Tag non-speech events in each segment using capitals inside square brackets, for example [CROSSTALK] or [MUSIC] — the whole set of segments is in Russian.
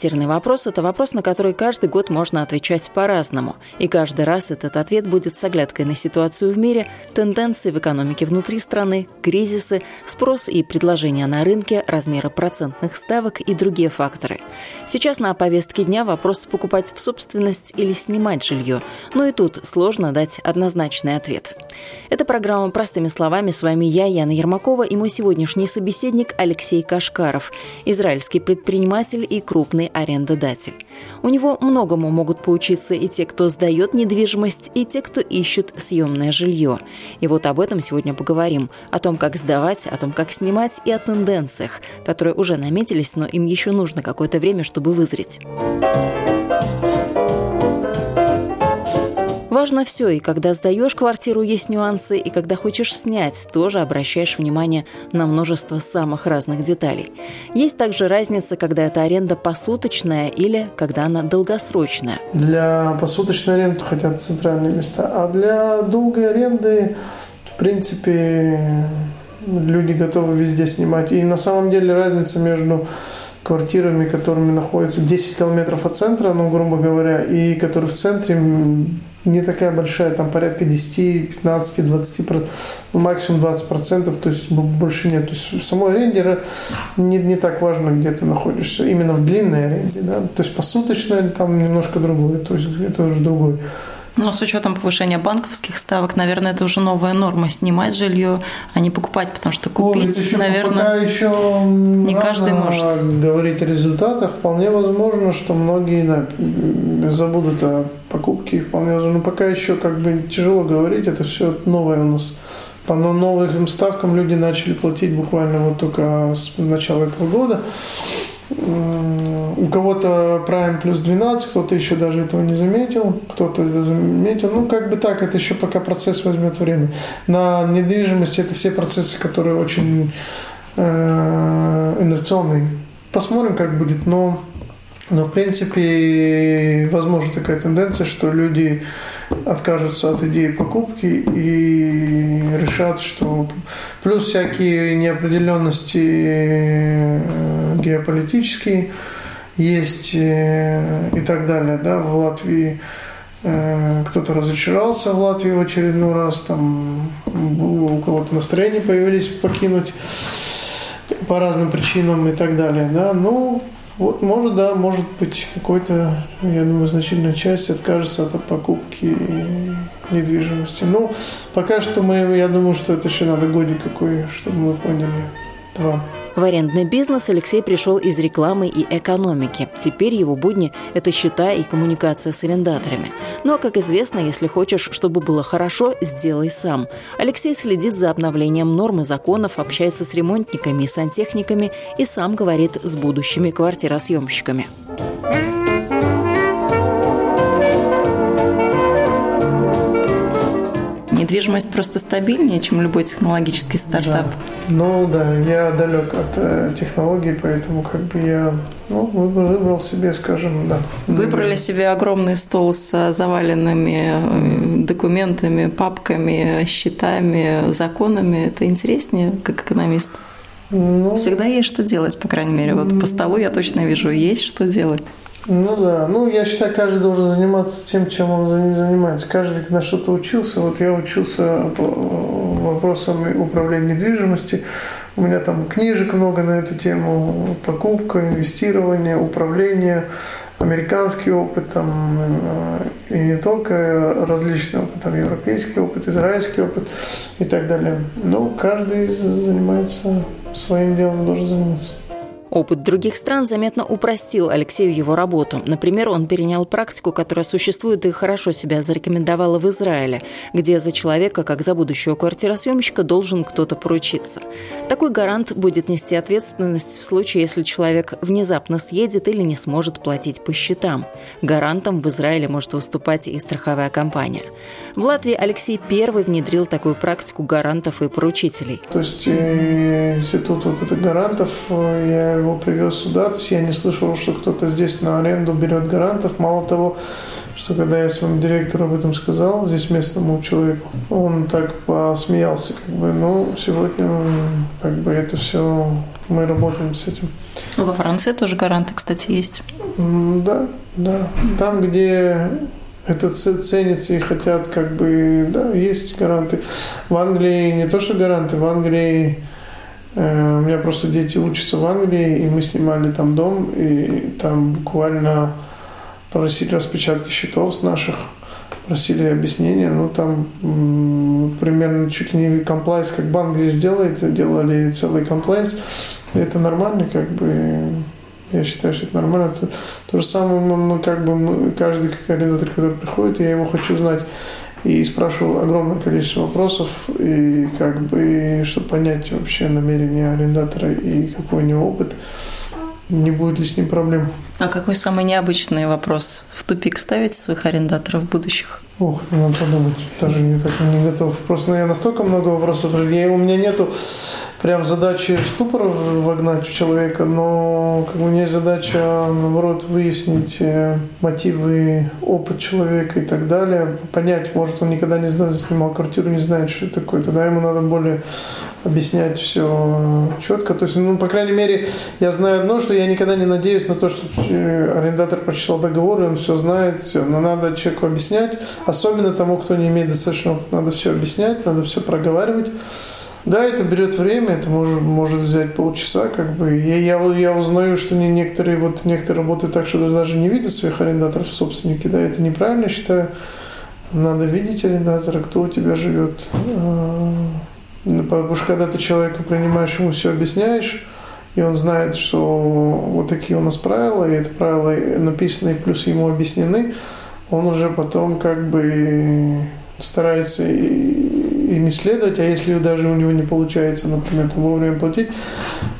Квартирный вопрос – это вопрос, на который каждый год можно отвечать по-разному. И каждый раз этот ответ будет с оглядкой на ситуацию в мире, тенденции в экономике внутри страны, кризисы, спрос и предложения на рынке, размеры процентных ставок и другие факторы. Сейчас на повестке дня вопрос покупать в собственность или снимать жилье. Но и тут сложно дать однозначный ответ. Это программа «Простыми словами». С вами я, Яна Ермакова, и мой сегодняшний собеседник Алексей Кашкаров, израильский предприниматель и крупный арендодатель. У него многому могут поучиться и те, кто сдает недвижимость, и те, кто ищет съемное жилье. И вот об этом сегодня поговорим. О том, как сдавать, о том, как снимать и о тенденциях, которые уже наметились, но им еще нужно какое-то время, чтобы вызреть. Важно все, и когда сдаешь квартиру, есть нюансы, и когда хочешь снять, тоже обращаешь внимание на множество самых разных деталей. Есть также разница, когда это аренда посуточная или когда она долгосрочная. Для посуточной аренды хотят центральные места, а для долгой аренды, в принципе, люди готовы везде снимать. И на самом деле разница между квартирами, которыми находятся 10 километров от центра, ну, грубо говоря, и которые в центре не такая большая, там порядка 10, 15, 20, ну, максимум 20 процентов, то есть больше нет. То есть в самой аренде не, не так важно, где ты находишься, именно в длинной аренде, да, то есть посуточная там немножко другое, то есть это уже другой но с учетом повышения банковских ставок, наверное, это уже новая норма снимать жилье, а не покупать, потому что купить, О, еще, наверное, пока еще не каждый может. Говорить о результатах вполне возможно, что многие забудут о покупке, вполне возможно. Но пока еще как бы тяжело говорить, это все новое у нас. По новым ставкам люди начали платить буквально вот только с начала этого года у кого-то Prime плюс 12, кто-то еще даже этого не заметил, кто-то это заметил. Ну, как бы так, это еще пока процесс возьмет время. На недвижимости это все процессы, которые очень э, инерционные. Посмотрим, как будет, но но, в принципе, возможна такая тенденция, что люди откажутся от идеи покупки и решат, что плюс всякие неопределенности э, геополитические есть э, и так далее. Да, в Латвии э, кто-то разочаровался в Латвии в очередной раз, там у кого-то настроение появились покинуть по разным причинам и так далее. Да. Ну, вот, может, да, может быть, какой-то, я думаю, значительная часть откажется от покупки недвижимости. Ну, пока что мы, я думаю, что это еще надо годик какой, чтобы мы поняли. Два. В арендный бизнес Алексей пришел из рекламы и экономики. Теперь его будни – это счета и коммуникация с арендаторами. Но, как известно, если хочешь, чтобы было хорошо, сделай сам. Алексей следит за обновлением норм и законов, общается с ремонтниками и сантехниками и сам говорит с будущими квартиросъемщиками. Недвижимость просто стабильнее, чем любой технологический стартап. Да. Ну да, я далек от э, технологий, поэтому как бы я ну, выбрал, выбрал себе, скажем, да. Выбрали себе огромный стол с заваленными э, документами, папками, счетами, законами. Это интереснее, как экономист? Ну, Всегда есть что делать, по крайней мере. Вот по столу я точно вижу, есть что делать. Ну да, ну я считаю, каждый должен заниматься тем, чем он занимается. Каждый на что-то учился. Вот я учился по вопросам управления недвижимостью. У меня там книжек много на эту тему. Покупка, инвестирование, управление, американский опыт, там, э, и не только различный опыт, там, европейский опыт, израильский опыт и так далее. Ну, каждый занимается своим делом, должен заниматься. Опыт других стран заметно упростил Алексею его работу. Например, он перенял практику, которая существует и хорошо себя зарекомендовала в Израиле, где за человека, как за будущего квартиросъемщика, должен кто-то поручиться. Такой гарант будет нести ответственность в случае, если человек внезапно съедет или не сможет платить по счетам. Гарантом в Израиле может выступать и страховая компания. В Латвии Алексей первый внедрил такую практику гарантов и поручителей. То есть э, институт вот это гарантов, э, я его привез сюда, то есть я не слышал, что кто-то здесь на аренду берет гарантов. Мало того, что когда я своему директору об этом сказал, здесь местному человеку, он так посмеялся, как бы, ну, сегодня, как бы, это все, мы работаем с этим. Во Франции тоже гаранты, кстати, есть. Да, да. Там, где это ценится и хотят, как бы, да, есть гаранты. В Англии не то, что гаранты, в Англии у меня просто дети учатся в Англии, и мы снимали там дом, и там буквально просили распечатки счетов с наших, просили объяснения, ну там примерно чуть ли не комплайс, как банк здесь делает, делали целый комплайс, это нормально, как бы я считаю, что это нормально. Это, то же самое мы, мы как бы мы, каждый арендатор, который приходит, я его хочу знать и спрашиваю огромное количество вопросов, и как бы, чтобы понять вообще намерения арендатора и какой у него опыт, не будет ли с ним проблем. А какой самый необычный вопрос? В тупик ставите своих арендаторов будущих? Ох, надо подумать. Даже не так не готов. Просто я настолько много вопросов. Я, у меня нету прям задачи в ступор вогнать в человека, но как бы у меня задача, наоборот, выяснить э, мотивы, опыт человека и так далее, понять, может, он никогда не знал, снимал квартиру, не знает, что это такое, тогда ему надо более объяснять все четко. То есть, ну, по крайней мере, я знаю одно, что я никогда не надеюсь на то, что э, арендатор прочитал договор, и он все знает, все. Но надо человеку объяснять, особенно тому, кто не имеет достаточно опыта, надо все объяснять, надо все проговаривать. Да, это берет время, это может, может взять полчаса, как бы. Я, я, я узнаю, что не некоторые, вот некоторые работают так, что даже не видят своих арендаторов собственники, да, это неправильно, считаю. Надо видеть арендатора, кто у тебя живет. А, ну, потому что когда ты человека принимаешь, ему все объясняешь, и он знает, что вот такие у нас правила, и это правила написаны, плюс ему объяснены, он уже потом как бы старается ими следовать, а если даже у него не получается, например, вовремя платить,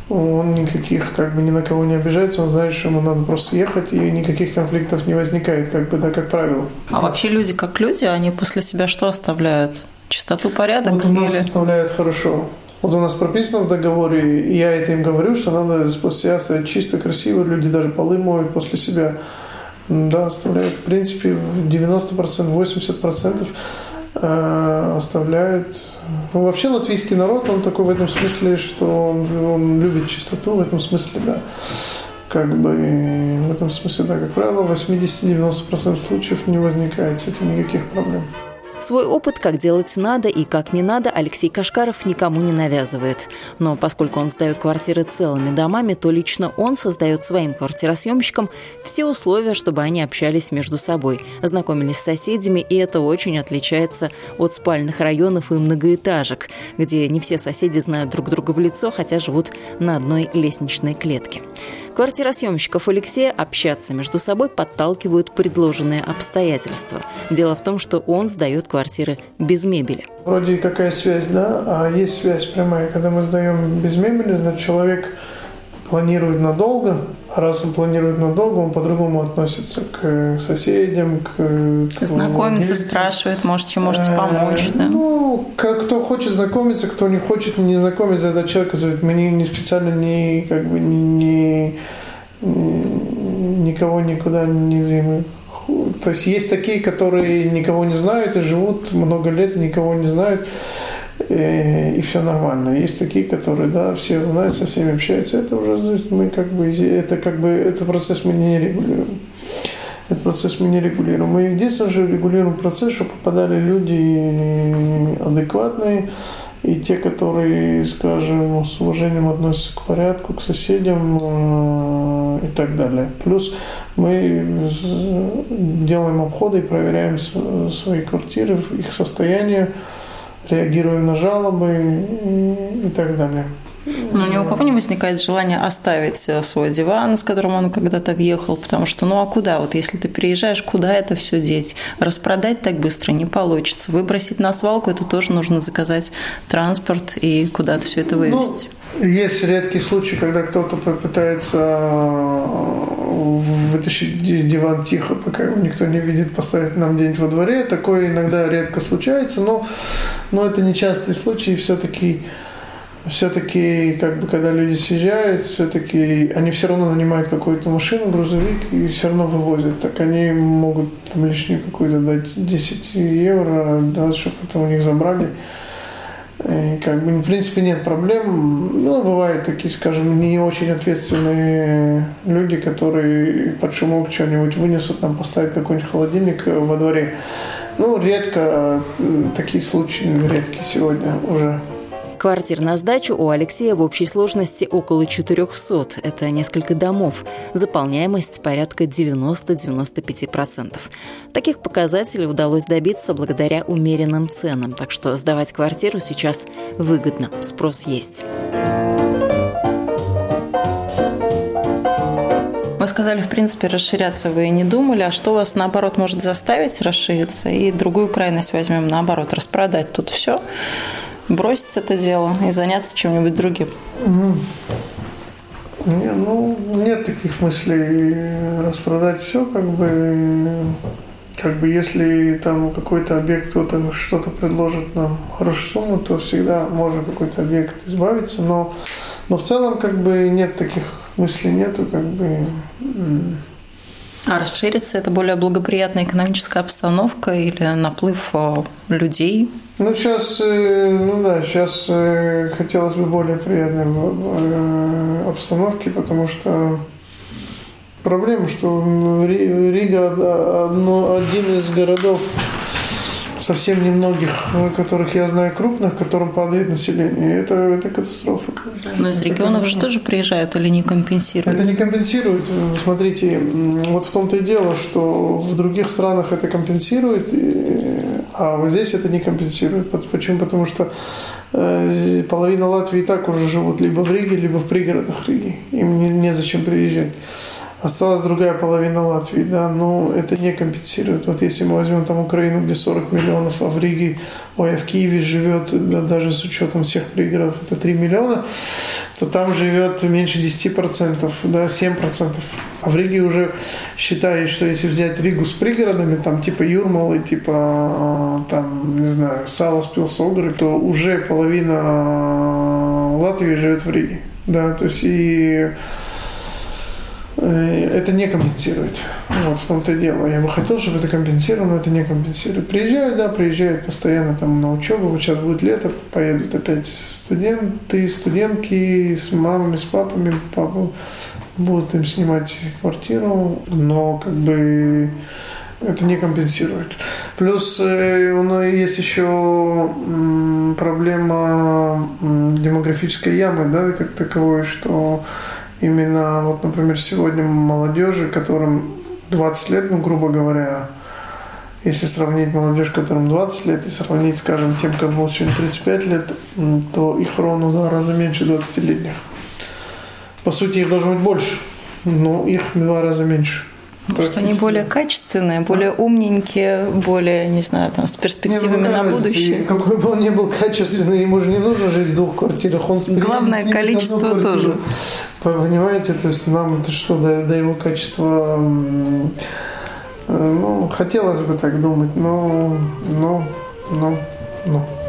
он никаких, как бы, ни на кого не обижается, он знает, что ему надо просто ехать, и никаких конфликтов не возникает, как бы, да, как правило. А вообще люди как люди, они после себя что оставляют? Чистоту, порядок? Вот у нас или... оставляют хорошо. Вот у нас прописано в договоре, и я это им говорю, что надо после себя оставить чисто, красиво, люди даже полы моют после себя. Да, оставляют. В принципе, 90%, 80% Э, оставляют. Ну, вообще латвийский народ, он такой в этом смысле, что он, он любит чистоту, в этом смысле, да. Как бы в этом смысле, да, как правило, 80-90% случаев не возникает с этим никаких проблем. Свой опыт, как делать надо и как не надо, Алексей Кашкаров никому не навязывает. Но поскольку он сдает квартиры целыми домами, то лично он создает своим квартиросъемщикам все условия, чтобы они общались между собой, знакомились с соседями, и это очень отличается от спальных районов и многоэтажек, где не все соседи знают друг друга в лицо, хотя живут на одной лестничной клетке. Квартиросъемщиков Алексея общаться между собой подталкивают предложенные обстоятельства. Дело в том, что он сдает квартиры без мебели. Вроде какая связь, да? А есть связь прямая. Когда мы сдаем без мебели, значит, человек планирует надолго, а раз он планирует надолго, он по-другому относится к соседям, к, к Знакомится, владельцам. спрашивает, может, чем можете помочь, да? Ну, как, кто хочет знакомиться, кто не хочет не знакомиться, этот человек говорит, мы не, не специально не, как бы, не, не, никого никуда не то есть есть такие, которые никого не знают и живут много лет и никого не знают и, и все нормально. Есть такие, которые, да, все знают, со всеми общаются. Это уже мы как бы, это как бы, этот процесс мы не регулируем. Этот процесс мы не регулируем. Мы единственное же регулируем процесс, чтобы попадали люди адекватные, и те, которые, скажем, с уважением относятся к порядку, к соседям э, и так далее. Плюс мы делаем обходы и проверяем свои квартиры, их состояние, реагируем на жалобы и, и так далее. Но ни у кого не возникает желания оставить э, свой диван, с которым он когда-то въехал, потому что ну а куда? Вот если ты переезжаешь, куда это все деть? Распродать так быстро не получится. Выбросить на свалку это тоже нужно заказать транспорт и куда-то все это вывести. Ну, есть редкий случай, когда кто-то попытается э, вытащить диван тихо, пока его никто не видит, поставить нам где-нибудь во дворе. Такое иногда редко случается, но, но это нечастый случай. Все-таки все-таки, как бы, когда люди съезжают, все-таки они все равно нанимают какую-то машину, грузовик и все равно вывозят. Так они могут там лишнюю какую-то дать 10 евро, да, чтобы это у них забрали. И как бы, в принципе, нет проблем. Ну, бывают такие, скажем, не очень ответственные люди, которые под шумок что-нибудь вынесут, нам поставить какой-нибудь холодильник во дворе. Ну, редко такие случаи, редкие сегодня уже. Квартир на сдачу у Алексея в общей сложности около 400. Это несколько домов. Заполняемость порядка 90-95%. Таких показателей удалось добиться благодаря умеренным ценам. Так что сдавать квартиру сейчас выгодно. Спрос есть. Вы сказали, в принципе, расширяться вы и не думали. А что вас, наоборот, может заставить расшириться? И другую крайность возьмем, наоборот, распродать тут все бросить это дело и заняться чем-нибудь другим? Не, ну, нет таких мыслей распродать все, как бы, как бы если там какой-то объект кто-то что-то предложит нам хорошую сумму, то всегда можно какой-то объект избавиться, но, но в целом как бы нет таких мыслей нету, как бы. А расшириться это более благоприятная экономическая обстановка или наплыв э, людей? Ну, сейчас, э, ну да, сейчас э, хотелось бы более приятной обстановки, потому что проблема, что Рига одно, один из городов совсем немногих, которых я знаю крупных, которым падает население. Это, это катастрофа. Но из регионов же тоже приезжают или не компенсируют? Это не компенсирует. Смотрите, вот в том-то и дело, что в других странах это компенсирует, а вот здесь это не компенсирует. Почему? Потому что э, половина Латвии и так уже живут либо в Риге, либо в пригородах Риги. Им незачем приезжать. Осталась другая половина Латвии, да, но это не компенсирует. Вот если мы возьмем там Украину, где 40 миллионов, а в Риге, ой, а в Киеве живет, да, даже с учетом всех пригородов, это 3 миллиона, то там живет меньше 10%, да, 7%. А в Риге уже считают, что если взять Ригу с пригородами, там типа Юрмалы, типа а, там, не знаю, Салас, Пилсогры, то уже половина Латвии живет в Риге. Да, то есть и это не компенсирует. Вот в том-то и дело. Я бы хотел, чтобы это компенсировало, но это не компенсирует. Приезжают, да, приезжают постоянно там на учебу. Вот сейчас будет лето, поедут опять студенты, студентки с мамами, с папами. Папу будут им снимать квартиру, но как бы это не компенсирует. Плюс э, у нас есть еще проблема демографической ямы, да, как таковой, что именно, вот, например, сегодня молодежи, которым 20 лет, ну, грубо говоря, если сравнить молодежь, которым 20 лет, и сравнить, скажем, тем, кому сегодня 35 лет, то их ровно в два раза меньше 20-летних. По сути, их должно быть больше, но их в два раза меньше. Может, они более качественные, более умненькие, более, не знаю, там, с перспективами не, ну, на будущее. Какой бы он ни был качественный, ему же не нужно жить в двух квартирах. Он Главное количество тоже. Понимаете, то есть нам это что, до, до его качества, ну, хотелось бы так думать, но, но, но, но.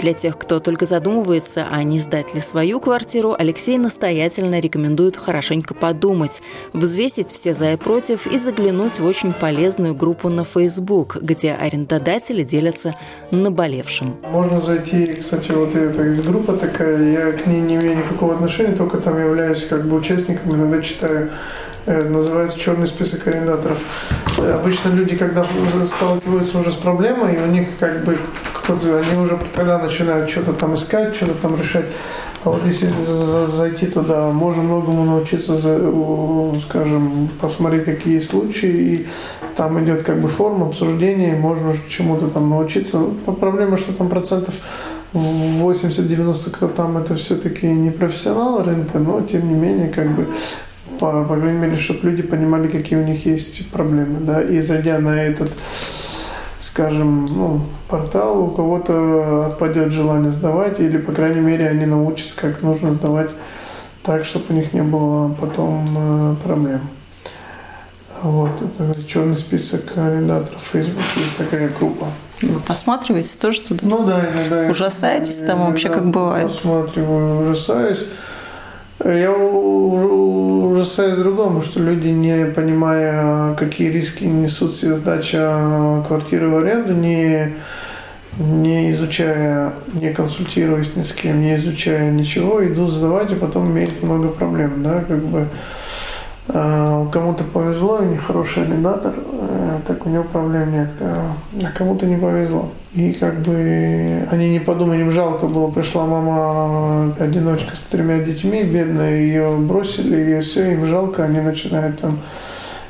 Для тех, кто только задумывается, а не сдать ли свою квартиру, Алексей настоятельно рекомендует хорошенько подумать, взвесить все за и против и заглянуть в очень полезную группу на Facebook, где арендодатели делятся наболевшим. Можно зайти, кстати, вот это есть группа такая, я к ней не имею никакого отношения, только там являюсь как бы участником, иногда читаю Э, называется черный список арендаторов. Обычно люди, когда сталкиваются уже с проблемой, у них как бы они уже тогда начинают что-то там искать, что-то там решать. А вот если зайти туда, можно многому научиться, скажем, посмотреть, какие случаи, и там идет как бы форма обсуждения, можно чему-то там научиться. Проблема, что там процентов 80-90, кто там, это все-таки не профессионал рынка, но тем не менее, как бы по, по крайней мере, чтобы люди понимали, какие у них есть проблемы, да, и зайдя на этот скажем, ну, портал, у кого-то отпадет желание сдавать, или, по крайней мере, они научатся, как нужно сдавать так, чтобы у них не было потом э, проблем. Вот, это черный список арендаторов Facebook, есть такая группа. Вы посматриваете тоже туда? Ну да, иногда. Ужасаетесь там вообще, как бывает? Посматриваю, ужасаюсь. Я ужасаюсь другому, что люди, не понимая, какие риски несут себе сдача квартиры в аренду, не, не изучая, не консультируясь ни с кем, не изучая ничего, идут сдавать, и потом имеют много проблем. Да? Как бы, а, кому-то повезло, у них хороший арендатор, э, так у него проблем нет, а, а кому-то не повезло. И как бы они не подумали, им жалко было, пришла мама одиночка с тремя детьми, бедная, ее бросили, и все, им жалко, они начинают там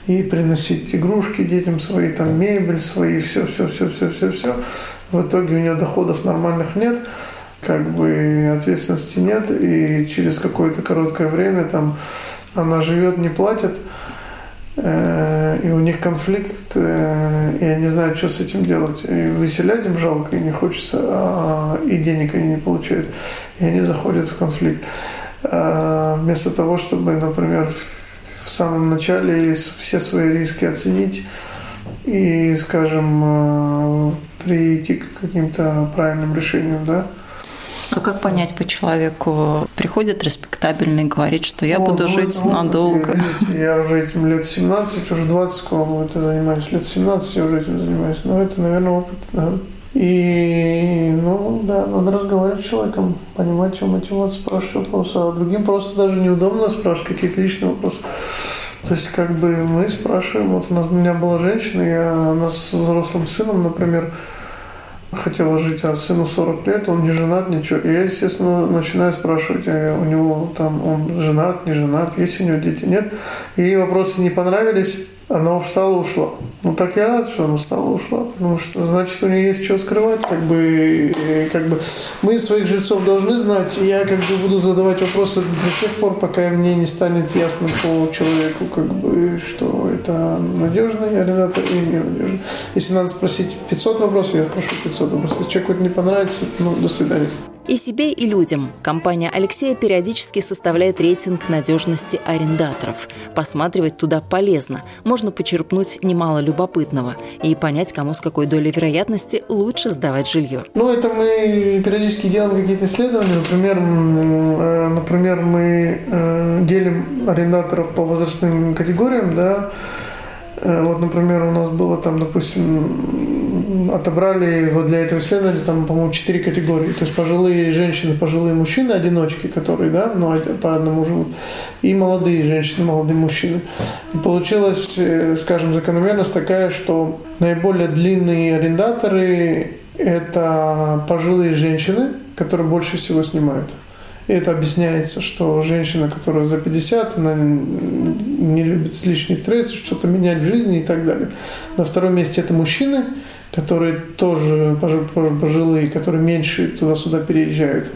и приносить игрушки детям свои, там мебель свои, все, все, все, все, все, все. В итоге у нее доходов нормальных нет, как бы ответственности нет, и через какое-то короткое время там она живет, не платит, э, и у них конфликт, э, и они знают, что с этим делать. И выселять им жалко, и не хочется, а, и денег они не получают. И они заходят в конфликт. А, вместо того, чтобы, например, в самом начале все свои риски оценить и, скажем, э, прийти к каким-то правильным решениям, да, а как понять по человеку? Приходит респектабельный, говорит, что я О, буду ну, жить ну, надолго. Видите, я уже этим лет 17, уже 20 скоро это занимаюсь. Лет 17 я уже этим занимаюсь. Но ну, это, наверное, опыт, да. И, ну, да, надо разговаривать с человеком, понимать его мотивацию, спрашивать вопросы. А другим просто даже неудобно спрашивать какие-то личные вопросы. То есть, как бы мы спрашиваем, вот у нас у меня была женщина, я, она с взрослым сыном, например, хотела жить, а сыну 40 лет, он не женат, ничего. И я, естественно, начинаю спрашивать, а у него там, он женат, не женат, есть у него дети, нет. И вопросы не понравились, она встала, ушла. Ну так я рад, что она встала, ушла, потому что значит у нее есть что скрывать, как бы, как бы мы своих жильцов должны знать, и я как бы буду задавать вопросы до тех пор, пока мне не станет ясно по человеку, как бы, что это надежный арендатор или ненадежный. Если надо спросить 500 вопросов, я спрошу 500 вопросов. Если человеку это не понравится, ну, до свидания. И себе, и людям. Компания Алексея периодически составляет рейтинг надежности арендаторов. Посматривать туда полезно. Можно почерпнуть немало любопытного и понять, кому с какой долей вероятности лучше сдавать жилье. Ну, это мы периодически делаем какие-то исследования. Например, э, например мы э, делим арендаторов по возрастным категориям, да, Э, вот, например, у нас было там, допустим, отобрали вот для этого исследования там, по-моему, четыре категории. То есть пожилые женщины, пожилые мужчины, одиночки, которые, да, ну, по одному живут, и молодые женщины, молодые мужчины. И получилась, э, скажем, закономерность такая, что наиболее длинные арендаторы – это пожилые женщины, которые больше всего снимают. И это объясняется, что женщина, которая за 50, она не любит лишний стресс, что-то менять в жизни и так далее. На втором месте это мужчины, которые тоже пожилые, которые меньше туда-сюда переезжают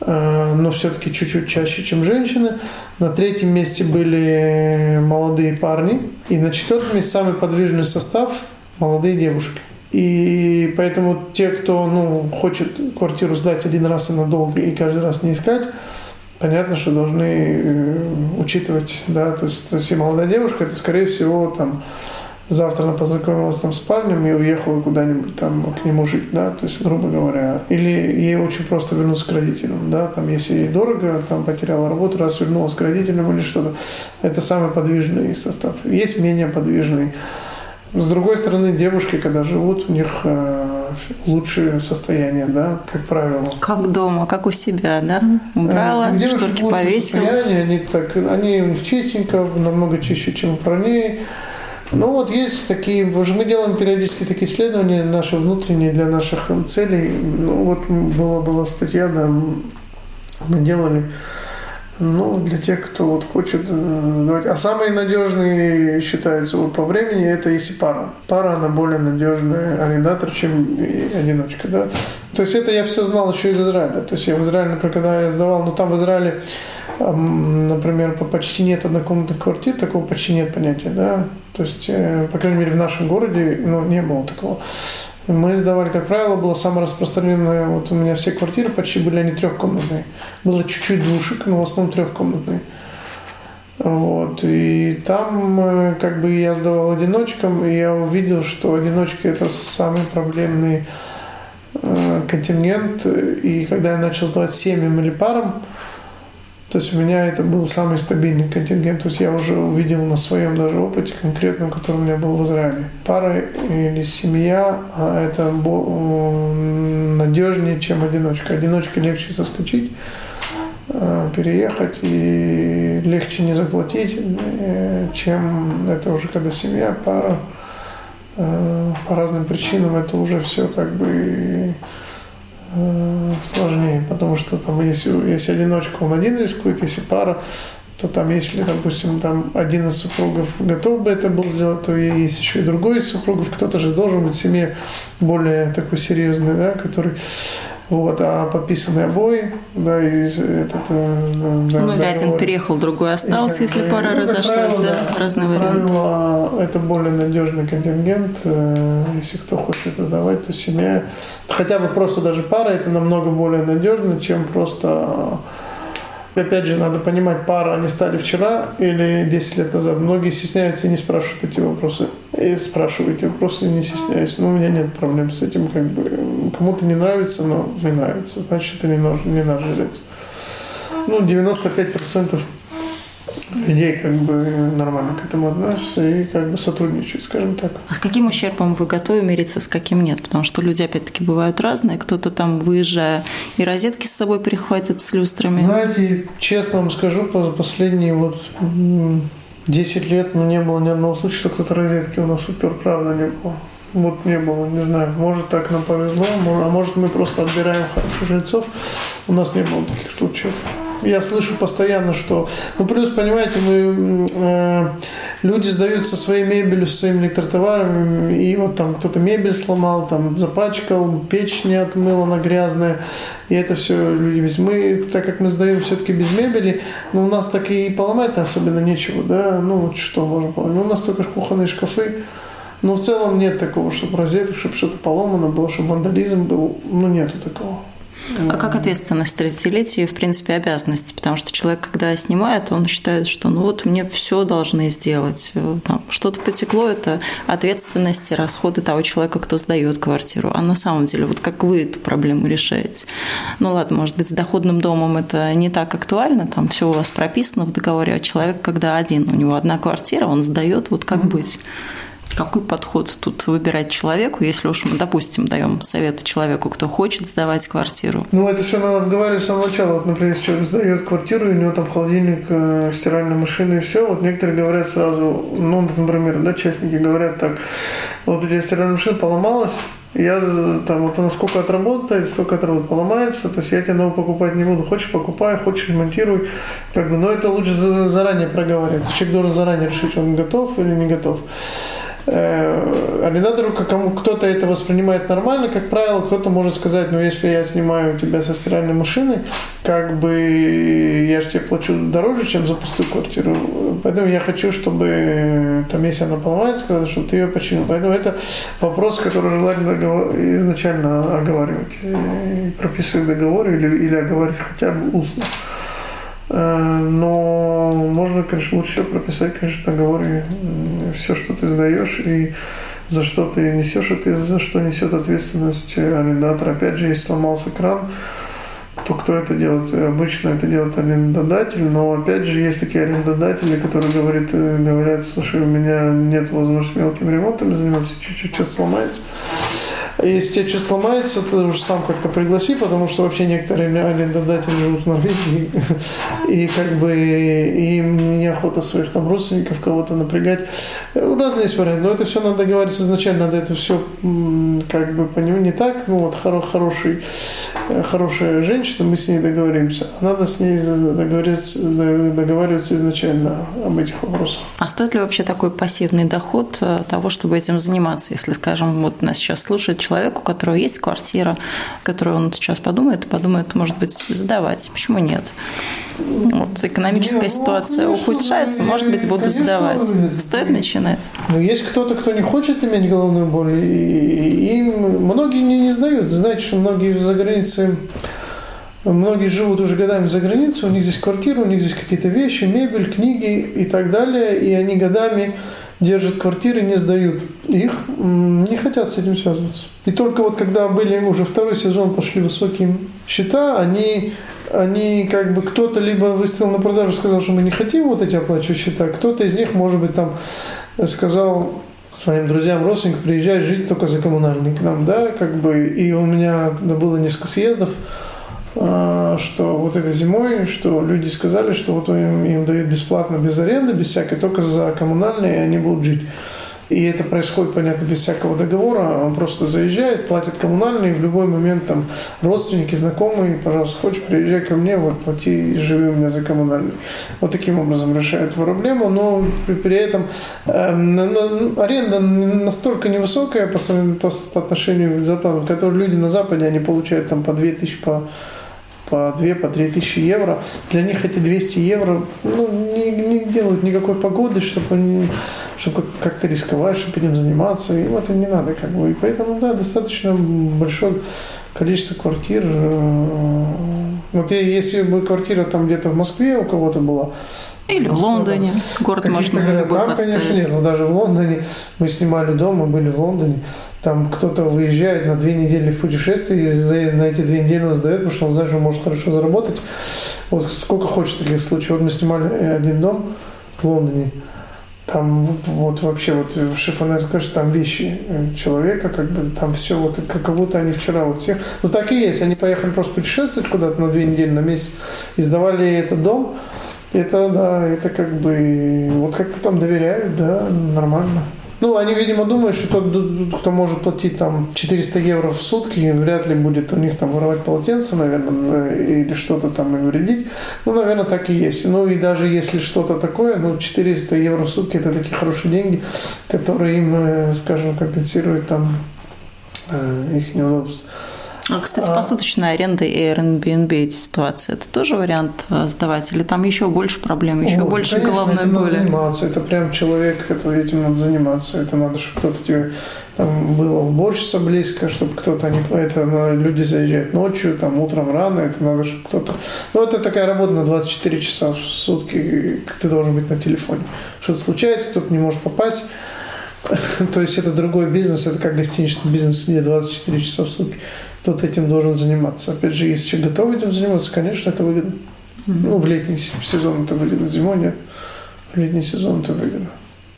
э, но все-таки чуть-чуть чаще, чем женщины. На третьем месте были молодые парни. И на четвертом месте самый подвижный состав – молодые девушки. И поэтому те, кто ну, хочет квартиру сдать один раз и надолго и каждый раз не искать, понятно, что должны э, учитывать, да, то есть если молодая девушка, это скорее всего там завтра она познакомилась там с парнем и уехала куда-нибудь там к нему жить, да, то есть, грубо говоря. Или ей очень просто вернуться к родителям, да, там, если ей дорого, там, потеряла работу, раз вернулась к родителям или что-то. Это самый подвижный состав. Есть менее подвижный. С другой стороны, девушки, когда живут, у них э, лучшее состояние, да, как правило. Как дома, как у себя, да? Убрала, э, шторки повесила. Состояние, они, так, они у них чистенько, намного чище, чем у парней. Ну вот есть такие, уже мы делаем периодически такие исследования наши внутренние для наших целей. Ну вот была, была статья, да, мы делали ну, для тех, кто вот хочет. Э, а самый надежный считается вот по времени, это если пара. Пара, она более надежный арендатор, чем одиночка, да. То есть это я все знал еще из Израиля. То есть я в Израиле, например, когда я сдавал, ну там в Израиле, например, почти нет однокомнатных квартир, такого почти нет понятия, да. То есть, э, по крайней мере, в нашем городе, ну, не было такого. Мы сдавали, как правило, было самое распространенное, вот у меня все квартиры почти были они трехкомнатные. Было чуть-чуть двушек, но в основном трехкомнатные. Вот. И там э, как бы я сдавал одиночкам, и я увидел, что одиночки это самый проблемный э, контингент. И когда я начал сдавать семьям или парам, то есть у меня это был самый стабильный контингент. То есть я уже увидел на своем даже опыте конкретном, который у меня был в Израиле. Пара или семья, а это надежнее, чем одиночка. Одиночка легче соскочить, а, переехать и легче не заплатить, э, чем это уже когда семья, пара. Э, по разным причинам это уже все как бы Э, сложнее, потому что там если, если одиночка, он один рискует, если пара, то там, если, допустим, там один из супругов готов бы это был сделать, то есть еще и другой из супругов, кто-то же должен быть в семье более такой серьезный, да, который вот, а подписаны обои, да, и этот... Э, да, ну, или один переехал, другой остался, и, если пара ну, разошлась, правило, да, да, разные варианты. Правило, это более надежный контингент, э, если кто хочет сдавать, то семья, хотя бы просто даже пара, это намного более надежно, чем просто Опять же, надо понимать, пара они стали вчера или 10 лет назад. Многие стесняются и не спрашивают эти вопросы. И спрашивают эти вопросы, не стесняюсь. Ну, у меня нет проблем с этим. Как бы. Кому-то не нравится, но не нравится. Значит, это не, нож, не наш жилец. Ну, 95% людей как бы нормально к этому относятся и как бы сотрудничают, скажем так. А с каким ущербом вы готовы мириться, с каким нет? Потому что люди, опять-таки, бывают разные. Кто-то там, выезжая, и розетки с собой перехватит с люстрами. Знаете, честно вам скажу, за последние вот 10 лет ну, не было ни одного случая, что кто-то розетки у нас супер, правда, не было. Вот не было, не знаю, может так нам повезло, а может мы просто отбираем хороших жильцов. У нас не было таких случаев я слышу постоянно, что... Ну, плюс, понимаете, мы, э, люди сдают со своей мебелью, со своими электротоварами, и вот там кто-то мебель сломал, там запачкал, печь не отмыла, она грязная, и это все люди ведь Мы, так как мы сдаем все-таки без мебели, ну, у нас так и поломать особенно нечего, да, ну, вот что можно поломать. Ну, у нас только кухонные шкафы, но в целом нет такого, чтобы розеток, чтобы что-то поломано было, чтобы вандализм был, ну, нету такого. А как ответственность 30-летия и, в принципе, обязанности? Потому что человек, когда снимает, он считает, что ну вот мне все должны сделать. Там, что-то потекло, это ответственность и расходы того человека, кто сдает квартиру. А на самом деле, вот как вы эту проблему решаете? Ну ладно, может быть, с доходным домом это не так актуально, там все у вас прописано в договоре, а человек, когда один, у него одна квартира, он сдает, вот как mm-hmm. быть? Какой подход тут выбирать человеку, если уж мы, допустим, даем советы человеку, кто хочет сдавать квартиру? Ну, это все надо говорить с самого начала. Вот, например, если человек сдает квартиру, и у него там холодильник, э, стиральная машина и все, вот некоторые говорят сразу, ну, например, да, частники говорят так, вот у тебя стиральная машина поломалась, я там вот она сколько отработает, столько отработает, поломается, то есть я тебе новую покупать не буду. Хочешь покупай, хочешь ремонтируй. Как бы, но это лучше заранее проговаривать. Человек должен заранее решить, он готов или не готов. Э, арендатору, кому кто-то это воспринимает нормально, как правило, кто-то может сказать, ну если я снимаю тебя со стиральной машины, как бы я же тебе плачу дороже, чем за пустую квартиру, поэтому я хочу, чтобы там, если она поломается, чтобы ты ее починил. Поэтому это вопрос, который желательно изначально оговаривать, и прописывать в договоре или, или оговаривать хотя бы устно. Э, но можно, конечно, лучше всего прописать, конечно, договоре все, что ты сдаешь и за что ты несешь, и за что несет ответственность арендатор. Опять же, если сломался кран, то кто это делает? Обычно это делает арендодатель, но опять же есть такие арендодатели, которые говорят, э, говорят, слушай, у меня нет возможности мелким ремонтом заниматься, чуть-чуть что сломается. Если у тебя что-то сломается, ты уже сам как-то пригласи, потому что вообще некоторые арендодатели живут в Норвегии, [LAUGHS] и как бы им неохота своих там родственников кого-то напрягать. Разные есть варианты, но это все надо договариваться изначально, надо это все как бы понимать не так, ну вот хороший, хорошая женщина, мы с ней договоримся, надо с ней договориться, договариваться изначально об этих вопросах. А стоит ли вообще такой пассивный доход э, того, чтобы этим заниматься? Если, скажем, вот нас сейчас слушает человек, у которого есть квартира, которую он сейчас подумает, подумает, может быть, сдавать. Почему нет? Вот экономическая не, ну, ситуация конечно, ухудшается, ну, может быть, буду конечно, сдавать. Стоит начинать? Ну, есть кто-то, кто не хочет иметь головную боль, и, и многие не, не сдают. Знаете, что многие за границей Многие живут уже годами за границей, у них здесь квартира, у них здесь какие-то вещи, мебель, книги и так далее, и они годами держат квартиры, не сдают их, не хотят с этим связываться. И только вот когда были уже второй сезон, пошли высокие счета, они, они как бы кто-то либо выставил на продажу, сказал, что мы не хотим вот эти оплачивать счета, кто-то из них, может быть, там сказал, своим друзьям, родственникам приезжать жить только за коммунальный к нам, да, как бы, и у меня было несколько съездов, что вот этой зимой, что люди сказали, что вот им, им дают бесплатно, без аренды, без всякой, только за коммунальные, и они будут жить. И это происходит, понятно, без всякого договора. Он просто заезжает, платит коммунальные, и в любой момент там родственники, знакомые, пожалуйста, хочешь, приезжай ко мне, вот плати, живи у меня за коммунальный. Вот таким образом решают проблему, но при этом э, аренда настолько невысокая по, по, по отношению к Западу, которые люди на Западе, они получают там по 2000, по по 2, по 3 тысячи евро. Для них эти 200 евро ну, не, не делают никакой погоды, чтобы, они, чтобы как-то рисковать, чтобы этим заниматься. Им это не надо. Как бы. И поэтому, да, достаточно большое количество квартир. Э, вот если бы квартира там где-то в Москве у кого-то была, или в Лондоне. Город можно любой Там, конечно, нет. Но даже в Лондоне, мы снимали дом, мы были в Лондоне, там кто-то выезжает на две недели в путешествие, и на эти две недели он сдает, потому что он знает, что он может хорошо заработать. Вот сколько хочет таких случаев. Вот мы снимали один дом в Лондоне, там вот вообще вот шифонер скажет, там вещи человека, как бы там все вот как будто они вчера вот всех. Ну так и есть, они поехали просто путешествовать куда-то на две недели, на месяц, и сдавали этот дом, это, да, это как бы, вот как-то там доверяют, да, нормально. Ну, они, видимо, думают, что тот, кто может платить там 400 евро в сутки, вряд ли будет у них там воровать полотенце, наверное, или что-то там им вредить. Ну, наверное, так и есть. Ну, и даже если что-то такое, ну, 400 евро в сутки – это такие хорошие деньги, которые им, э, скажем, компенсируют там э, их неудобства. А, кстати, посуточная аренда и Airbnb эти ситуации, это тоже вариант э, сдавать? Или там еще больше проблем, еще О, больше конечно, головной этим боли? Надо заниматься. Это прям человек, который этим надо заниматься. Это надо, чтобы кто-то тебе там было уборщица близко, чтобы кто-то не... Это ну, люди заезжают ночью, там утром рано, это надо, чтобы кто-то... Ну, это такая работа на 24 часа в сутки, ты должен быть на телефоне. Что-то случается, кто-то не может попасть, [LAUGHS] то есть это другой бизнес, это как гостиничный бизнес, где 24 часа в сутки кто-то этим должен заниматься. Опять же, если человек готов этим заниматься, конечно, это выгодно. Ну, в летний сезон это выгодно, зимой нет. В летний сезон это выгодно.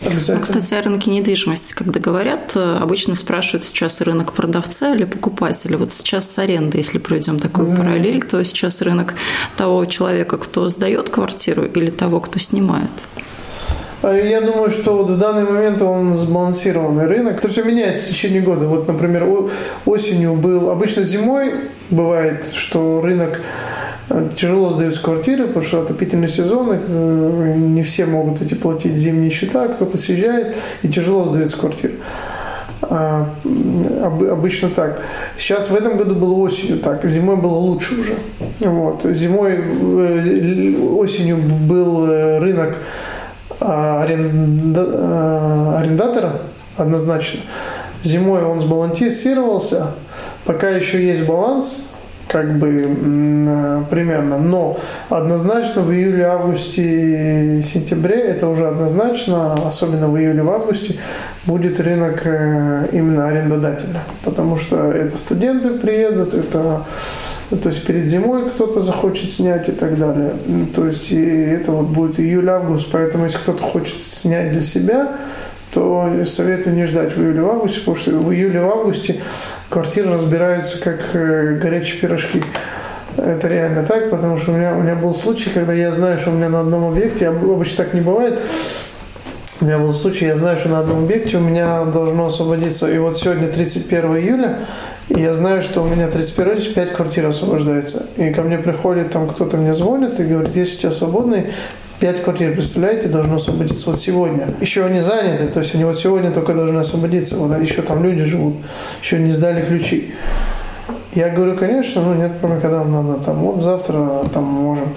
Ну, кстати, о рынке недвижимости, когда говорят, обычно спрашивают сейчас рынок продавца или покупателя. Вот сейчас с аренды, если проведем такую mm-hmm. параллель, то сейчас рынок того человека, кто сдает квартиру или того, кто снимает. А я думаю, что вот в данный момент он сбалансированный рынок. Это все меняется в течение года. Вот, например, осенью был... Обычно зимой бывает, что рынок э, тяжело сдаются квартиры, потому что отопительный сезон, э, не все могут эти платить зимние счета, кто-то съезжает, и тяжело сдаются квартиры. А, обычно так. Сейчас в этом году было осенью так, зимой было лучше уже. Вот. Зимой, э, осенью был рынок а, а, арендатора однозначно. Зимой он сбалансировался, пока еще есть баланс, как бы примерно. Но однозначно в июле, августе, сентябре это уже однозначно, особенно в июле, в августе будет рынок э, именно арендодателя, потому что это студенты приедут, это то есть перед зимой кто-то захочет снять и так далее. То есть и это вот будет июль-август, поэтому если кто-то хочет снять для себя, то советую не ждать в июле августе, потому что в июле августе квартиры разбираются как э, горячие пирожки. Это реально так, потому что у меня, у меня был случай, когда я знаю, что у меня на одном объекте, обычно так не бывает, у меня был случай, я знаю, что на одном объекте у меня должно освободиться, и вот сегодня 31 июля, я знаю, что у меня 31 июля 5 квартир освобождается. И ко мне приходит, там кто-то мне звонит и говорит, если у тебя свободный, Пять квартир, представляете, должно освободиться вот сегодня. Еще они заняты, то есть они вот сегодня только должны освободиться. Вот еще там люди живут, еще не сдали ключи. Я говорю, конечно, ну нет когда нам надо, там, вот завтра там можем.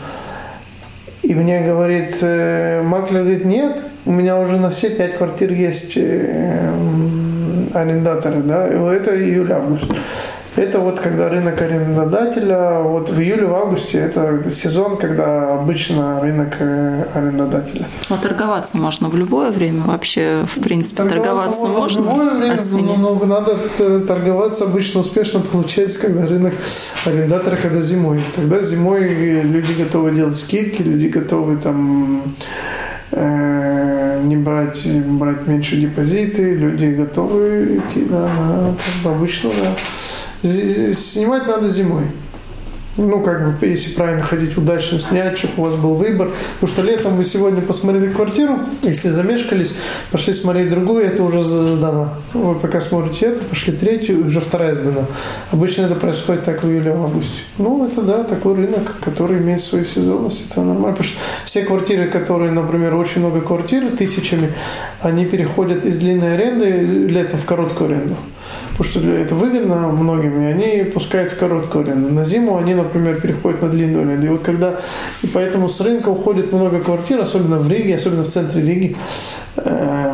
И мне говорит, э, маклер говорит, нет, у меня уже на все пять квартир есть э, арендаторы, да, это июль-август. Это вот когда рынок арендодателя, вот в июле, в августе, это сезон, когда обычно рынок э, арендодателя. Но торговаться можно в любое время вообще, в принципе, торговаться, торговаться можно? В любое время, но, но надо торговаться обычно успешно получается, когда рынок арендатора, когда зимой. Тогда зимой люди готовы делать скидки, люди готовы там э, не брать, брать меньше депозиты, люди готовы идти да, на, обычно, да снимать надо зимой. Ну, как бы, если правильно ходить, удачно снять, чтобы у вас был выбор. Потому что летом вы сегодня посмотрели квартиру, если замешкались, пошли смотреть другую, это уже сдано. Вы пока смотрите эту, пошли третью, уже вторая сдана. Обычно это происходит так в июле-августе. Ну, это да, такой рынок, который имеет свою сезонность, это нормально. Потому что все квартиры, которые, например, очень много квартир, тысячами, они переходят из длинной аренды летом в короткую аренду потому что это выгодно многим, и они пускают в короткую аренду. На зиму они, например, переходят на длинную аренду. И вот когда, и поэтому с рынка уходит много квартир, особенно в Риге, особенно в центре Риги, э,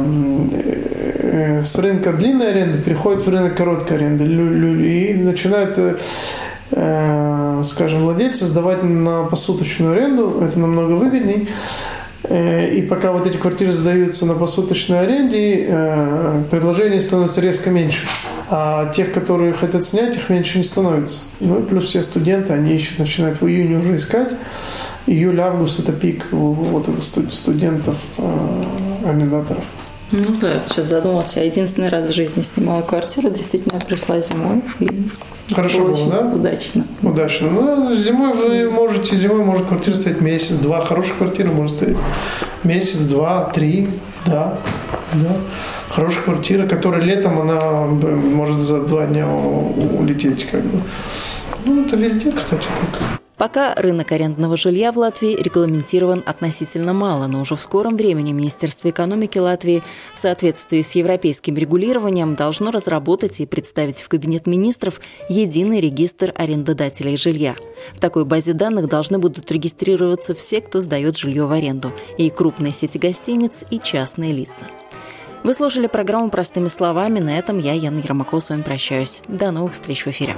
с рынка длинной аренды переходит в рынок короткой аренды. И начинают э, скажем, владельцы сдавать на посуточную аренду, это намного выгодней. Э, и пока вот эти квартиры сдаются на посуточной аренде, э, предложений становится резко меньше. А тех, которые хотят снять, их меньше не становится. Ну и плюс все студенты, они ищут, начинают в июне уже искать. Июль-август – это пик вот это студентов, э, арендаторов. Ну да, я сейчас задумался. Я единственный раз в жизни снимала квартиру. Действительно, пришла зимой. И Хорошо было, да? Удачно. Удачно. Ну, зимой вы можете, зимой может квартира стоять месяц, два. Хорошая квартира может стоять месяц, два, три, да, да. Хорошая квартира, которая летом, она может за два дня улететь, как бы. Ну, это везде, кстати, так. Пока рынок арендного жилья в Латвии регламентирован относительно мало, но уже в скором времени Министерство экономики Латвии в соответствии с европейским регулированием должно разработать и представить в Кабинет министров единый регистр арендодателей жилья. В такой базе данных должны будут регистрироваться все, кто сдает жилье в аренду, и крупные сети гостиниц, и частные лица. Вы слушали программу «Простыми словами». На этом я, Яна Ермакова, с вами прощаюсь. До новых встреч в эфире.